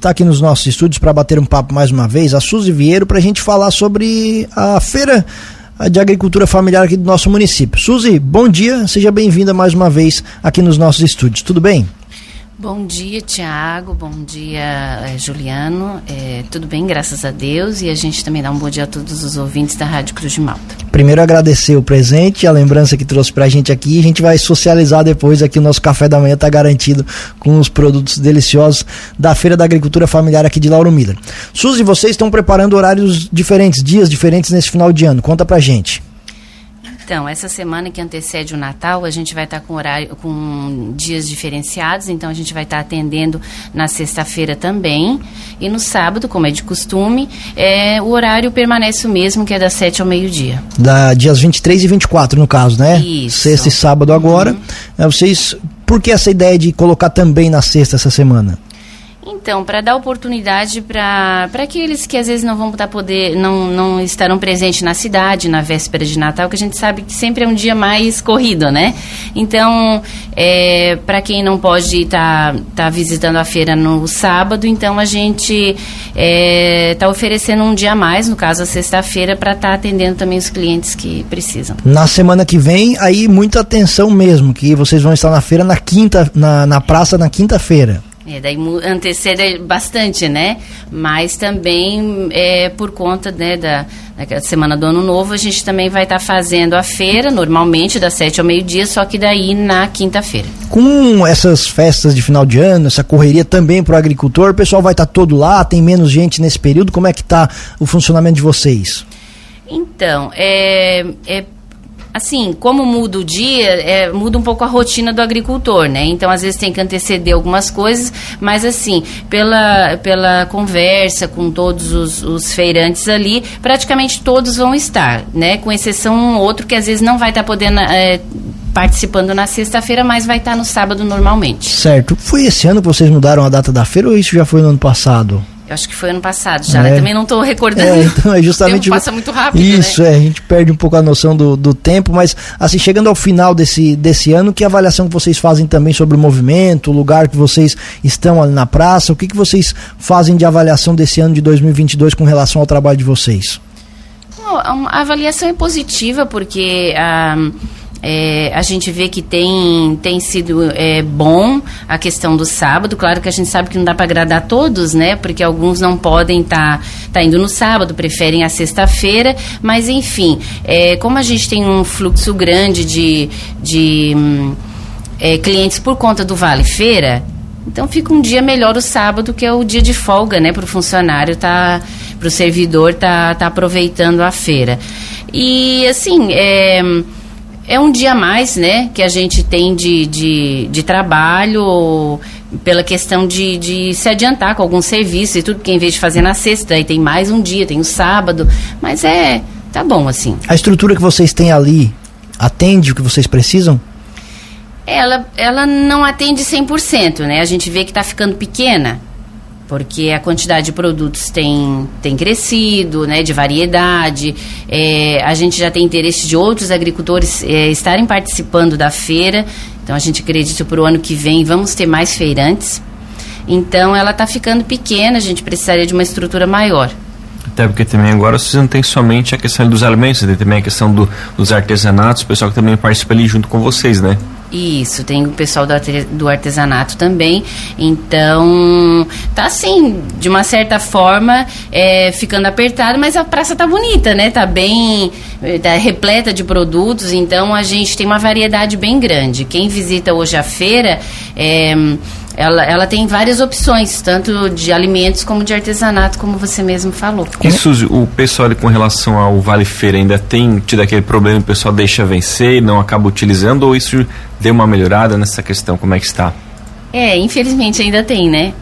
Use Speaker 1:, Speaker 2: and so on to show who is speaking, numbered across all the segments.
Speaker 1: Está aqui nos nossos estúdios para bater um papo mais uma vez, a Suzy Vieiro, para a gente falar sobre a feira de agricultura familiar aqui do nosso município. Suzy, bom dia, seja bem-vinda mais uma vez aqui nos nossos estúdios, tudo bem?
Speaker 2: Bom dia, Tiago. Bom dia, eh, Juliano. É, tudo bem, graças a Deus. E a gente também dá um bom dia a todos os ouvintes da Rádio Cruz de Malta.
Speaker 1: Primeiro agradecer o presente, a lembrança que trouxe pra gente aqui. A gente vai socializar depois aqui. O nosso café da manhã está garantido com os produtos deliciosos da Feira da Agricultura Familiar aqui de Lauro Miller. Suzy, vocês estão preparando horários diferentes, dias diferentes nesse final de ano. Conta pra gente.
Speaker 2: Então, essa semana que antecede o Natal, a gente vai estar com horário, com dias diferenciados, então a gente vai estar atendendo na sexta-feira também. E no sábado, como é de costume, é, o horário permanece o mesmo, que é das 7 ao meio-dia.
Speaker 1: Da dias 23 e 24, no caso, né?
Speaker 2: Isso.
Speaker 1: Sexta e sábado agora. Uhum. É, vocês. Por que essa ideia de colocar também na sexta essa semana?
Speaker 2: Então, para dar oportunidade para aqueles que às vezes não vão estar poder, não, não estarão presentes na cidade na véspera de Natal, que a gente sabe que sempre é um dia mais corrido, né? Então, é, para quem não pode estar tá, tá visitando a feira no sábado, então a gente está é, tá oferecendo um dia a mais, no caso a sexta-feira, para estar tá atendendo também os clientes que precisam.
Speaker 1: Na semana que vem, aí muita atenção mesmo, que vocês vão estar na feira na quinta, na, na praça na quinta-feira.
Speaker 2: É, daí antecede bastante, né? Mas também é, por conta né, da, da semana do ano novo, a gente também vai estar tá fazendo a feira, normalmente, das sete ao meio-dia, só que daí na quinta-feira.
Speaker 1: Com essas festas de final de ano, essa correria também para o agricultor, o pessoal vai estar tá todo lá, tem menos gente nesse período, como é que está o funcionamento de vocês?
Speaker 2: Então, é, é assim, como muda o dia, é, muda um pouco a rotina do agricultor, né? Então, às vezes tem que anteceder algumas coisas, mas assim, pela, pela conversa com todos os, os feirantes ali, praticamente todos vão estar, né? Com exceção um outro que às vezes não vai estar tá podendo é, participando na sexta-feira, mas vai estar tá no sábado normalmente.
Speaker 1: Certo. Foi esse ano que vocês mudaram a data da feira ou isso já foi no ano passado?
Speaker 2: Eu acho que foi ano passado já, né? é. né? Também não estou recordando.
Speaker 1: É, então é justamente. O
Speaker 2: passa muito rápido.
Speaker 1: Isso,
Speaker 2: né?
Speaker 1: é. A gente perde um pouco a noção do, do tempo, mas assim, chegando ao final desse, desse ano, que avaliação que vocês fazem também sobre o movimento, o lugar que vocês estão ali na praça? O que, que vocês fazem de avaliação desse ano de 2022 com relação ao trabalho de vocês?
Speaker 2: A avaliação é positiva, porque. Ah, é, a gente vê que tem, tem sido é, bom a questão do sábado. Claro que a gente sabe que não dá para agradar todos, né? Porque alguns não podem estar tá, tá indo no sábado, preferem a sexta-feira. Mas, enfim, é, como a gente tem um fluxo grande de, de hum, é, clientes por conta do Vale Feira, então fica um dia melhor o sábado, que é o dia de folga, né? Para o funcionário, tá, para o servidor tá, tá aproveitando a feira. E, assim, é é um dia a mais, né, que a gente tem de, de, de trabalho pela questão de, de se adiantar com algum serviço e tudo, que em vez de fazer na sexta, aí tem mais um dia, tem o sábado, mas é, tá bom assim.
Speaker 1: A estrutura que vocês têm ali atende o que vocês precisam?
Speaker 2: Ela, ela não atende 100%, né, a gente vê que está ficando pequena, porque a quantidade de produtos tem, tem crescido, né, de variedade. É, a gente já tem interesse de outros agricultores é, estarem participando da feira. Então a gente acredita para o ano que vem vamos ter mais feirantes. Então ela está ficando pequena, a gente precisaria de uma estrutura maior.
Speaker 3: Até porque também agora vocês não tem somente a questão dos alimentos, tem também a questão do, dos artesanatos, o pessoal que também participa ali junto com vocês, né?
Speaker 2: Isso, tem o pessoal do artesanato também. Então, tá assim, de uma certa forma, é, ficando apertado, mas a praça tá bonita, né? Tá bem, tá repleta de produtos, então a gente tem uma variedade bem grande. Quem visita hoje a feira, é, ela, ela tem várias opções, tanto de alimentos como de artesanato, como você mesmo falou.
Speaker 3: E Suzy, o pessoal com relação ao Vale Feira ainda tem tido aquele problema, o pessoal deixa vencer e não acaba utilizando, ou isso deu uma melhorada nessa questão? Como é que está?
Speaker 2: É, infelizmente ainda tem, né?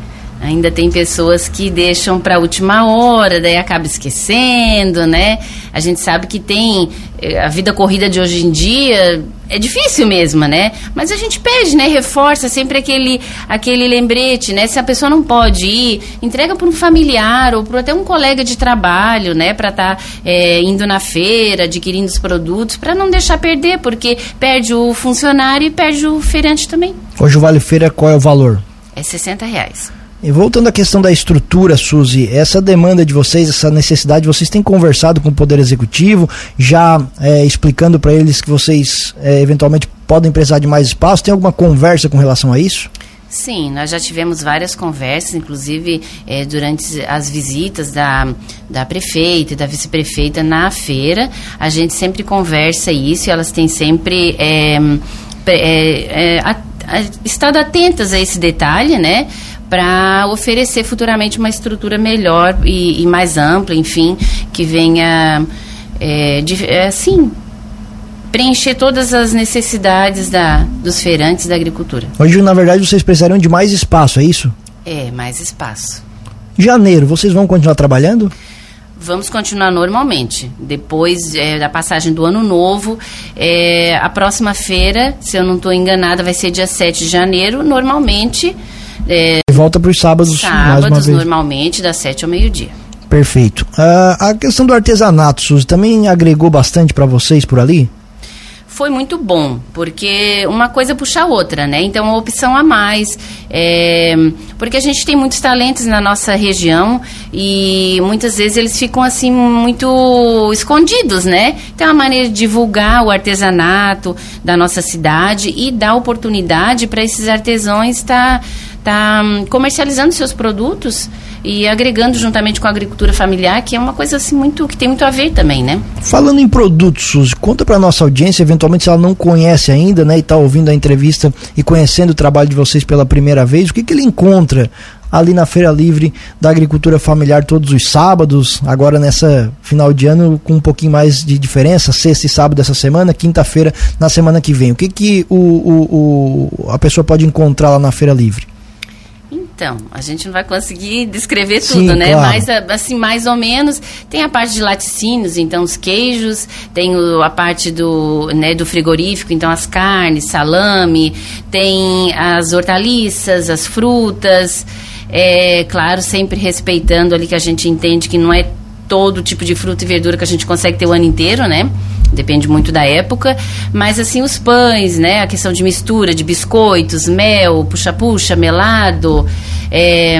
Speaker 2: Ainda tem pessoas que deixam para a última hora, daí acaba esquecendo, né? A gente sabe que tem eh, a vida corrida de hoje em dia é difícil mesmo, né? Mas a gente pede, né? Reforça sempre aquele aquele lembrete, né? Se a pessoa não pode ir, entrega para um familiar ou para até um colega de trabalho, né? Para estar tá, é, indo na feira, adquirindo os produtos, para não deixar perder, porque perde o funcionário e perde o feirante também.
Speaker 1: Hoje o Vale Feira qual é o valor?
Speaker 2: É 60 reais.
Speaker 1: E voltando à questão da estrutura, Suzy, essa demanda de vocês, essa necessidade, vocês têm conversado com o Poder Executivo, já é, explicando para eles que vocês é, eventualmente podem precisar de mais espaço? Tem alguma conversa com relação a isso?
Speaker 2: Sim, nós já tivemos várias conversas, inclusive é, durante as visitas da, da prefeita e da vice-prefeita na feira. A gente sempre conversa isso e elas têm sempre é, é, estado atentas a esse detalhe, né? Para oferecer futuramente uma estrutura melhor e, e mais ampla, enfim, que venha, de, assim, preencher todas as necessidades da, dos feirantes da agricultura.
Speaker 1: Hoje, na verdade, vocês precisariam de mais espaço, é isso?
Speaker 2: É, mais espaço.
Speaker 1: Janeiro, vocês vão continuar trabalhando?
Speaker 2: Vamos continuar normalmente. Depois é, da passagem do ano novo, é, a próxima feira, se eu não estou enganada, vai ser dia 7 de janeiro. Normalmente.
Speaker 1: É, Volta para os sábados,
Speaker 2: sábados normalmente, das 7 ao meio-dia.
Speaker 1: Perfeito. Uh, a questão do artesanato, Suzy, também agregou bastante para vocês por ali?
Speaker 2: foi muito bom, porque uma coisa puxa a outra, né? Então, uma opção a mais. É, porque a gente tem muitos talentos na nossa região e muitas vezes eles ficam assim muito escondidos, né? Então, é uma maneira de divulgar o artesanato da nossa cidade e dar oportunidade para esses artesãos estar tá, tá comercializando seus produtos e agregando juntamente com a agricultura familiar, que é uma coisa assim muito que tem muito a ver também, né?
Speaker 1: Falando em produtos, Suzy, conta para nossa audiência, eventualmente se ela não conhece ainda, né, e está ouvindo a entrevista e conhecendo o trabalho de vocês pela primeira vez, o que que ele encontra ali na Feira Livre da Agricultura Familiar todos os sábados, agora nessa final de ano com um pouquinho mais de diferença, sexta e sábado dessa semana, quinta-feira na semana que vem. O que que o, o, o, a pessoa pode encontrar lá na Feira Livre?
Speaker 2: Então, a gente não vai conseguir descrever Sim, tudo, né? Claro. Mas, assim, mais ou menos, tem a parte de laticínios, então os queijos, tem a parte do, né, do frigorífico, então as carnes, salame, tem as hortaliças, as frutas, é claro, sempre respeitando ali que a gente entende que não é todo tipo de fruta e verdura que a gente consegue ter o ano inteiro, né? Depende muito da época, mas assim os pães, né, a questão de mistura de biscoitos, mel, puxa-puxa, melado, é,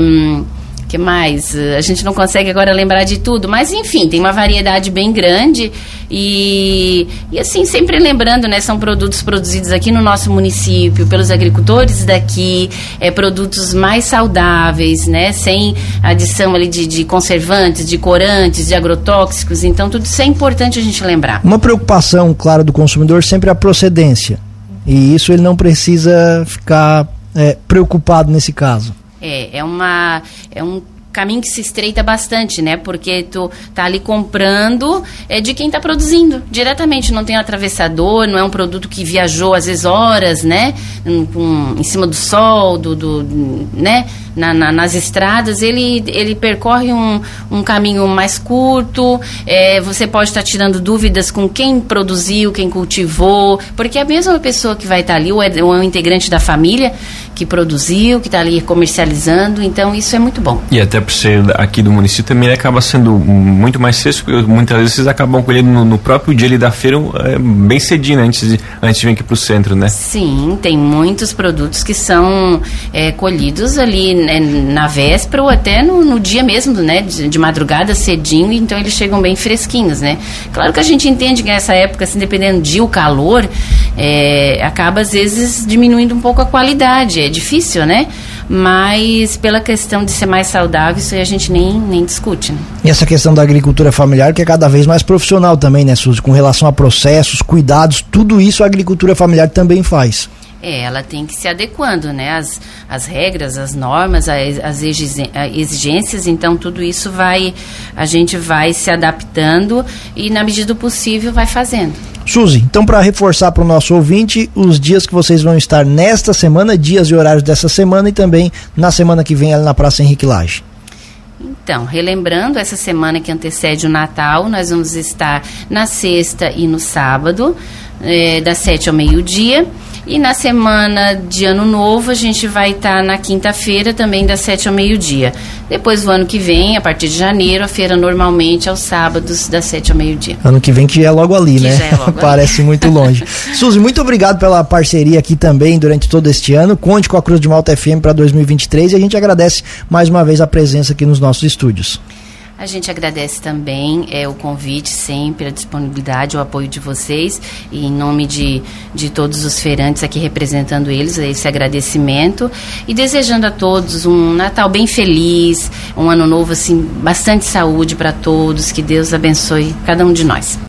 Speaker 2: que mais? A gente não consegue agora lembrar de tudo, mas enfim, tem uma variedade bem grande e, e assim, sempre lembrando, né, são produtos produzidos aqui no nosso município, pelos agricultores daqui, é, produtos mais saudáveis, né, sem adição ali de, de conservantes, de corantes, de agrotóxicos, então tudo isso é importante a gente lembrar.
Speaker 1: Uma preocupação, claro, do consumidor sempre é a procedência, e isso ele não precisa ficar é, preocupado nesse caso.
Speaker 2: É, é uma. É um caminho que se estreita bastante, né? Porque tu tá ali comprando é de quem está produzindo diretamente, não tem atravessador, não é um produto que viajou às vezes horas, né? Um, em cima do sol, do, do né? Na, na, nas estradas, ele, ele percorre um, um caminho mais curto. É, você pode estar tá tirando dúvidas com quem produziu, quem cultivou, porque é a mesma pessoa que vai estar tá ali, ou é, ou é um integrante da família que produziu, que está ali comercializando. Então, isso é muito bom.
Speaker 3: E até por ser aqui do município também acaba sendo muito mais cedo, porque muitas vezes vocês acabam colhendo no, no próprio dia ali da feira é, bem cedinho, né, antes de, antes de vir aqui para o centro, né?
Speaker 2: Sim, tem muitos produtos que são é, colhidos ali né, na véspera ou até no, no dia mesmo, né, de, de, madrugada cedinho, então eles chegam bem fresquinhos, né? Claro que a gente entende que nessa época, assim, dependendo do dia, o calor, é, acaba às vezes diminuindo um pouco a qualidade, é difícil, né? mas pela questão de ser mais saudável, isso aí a gente nem, nem discute. Né?
Speaker 1: E essa questão da agricultura familiar, que é cada vez mais profissional também, né, Suzy? Com relação a processos, cuidados, tudo isso a agricultura familiar também faz.
Speaker 2: É, ela tem que se adequando, né? As, as regras, as normas, as, as exigências, então tudo isso vai, a gente vai se adaptando e na medida do possível vai fazendo.
Speaker 1: Suzy, então para reforçar para o nosso ouvinte, os dias que vocês vão estar nesta semana, dias e horários dessa semana e também na semana que vem ali na Praça Henrique Lage.
Speaker 2: Então, relembrando, essa semana que antecede o Natal, nós vamos estar na sexta e no sábado, é, das sete ao meio-dia. E na semana de Ano Novo, a gente vai estar tá na quinta-feira também, das 7 ao meio-dia. Depois, do ano que vem, a partir de janeiro, a feira normalmente aos sábados, das 7 ao meio-dia.
Speaker 1: Ano que vem, que é logo ali, que né? É logo Parece ali. muito longe. Suzy, muito obrigado pela parceria aqui também durante todo este ano. Conte com a Cruz de Malta FM para 2023 e a gente agradece mais uma vez a presença aqui nos nossos estúdios.
Speaker 2: A gente agradece também é, o convite sempre, a disponibilidade, o apoio de vocês. E em nome de, de todos os feirantes aqui representando eles, esse agradecimento. E desejando a todos um Natal bem feliz, um ano novo assim, bastante saúde para todos, que Deus abençoe cada um de nós.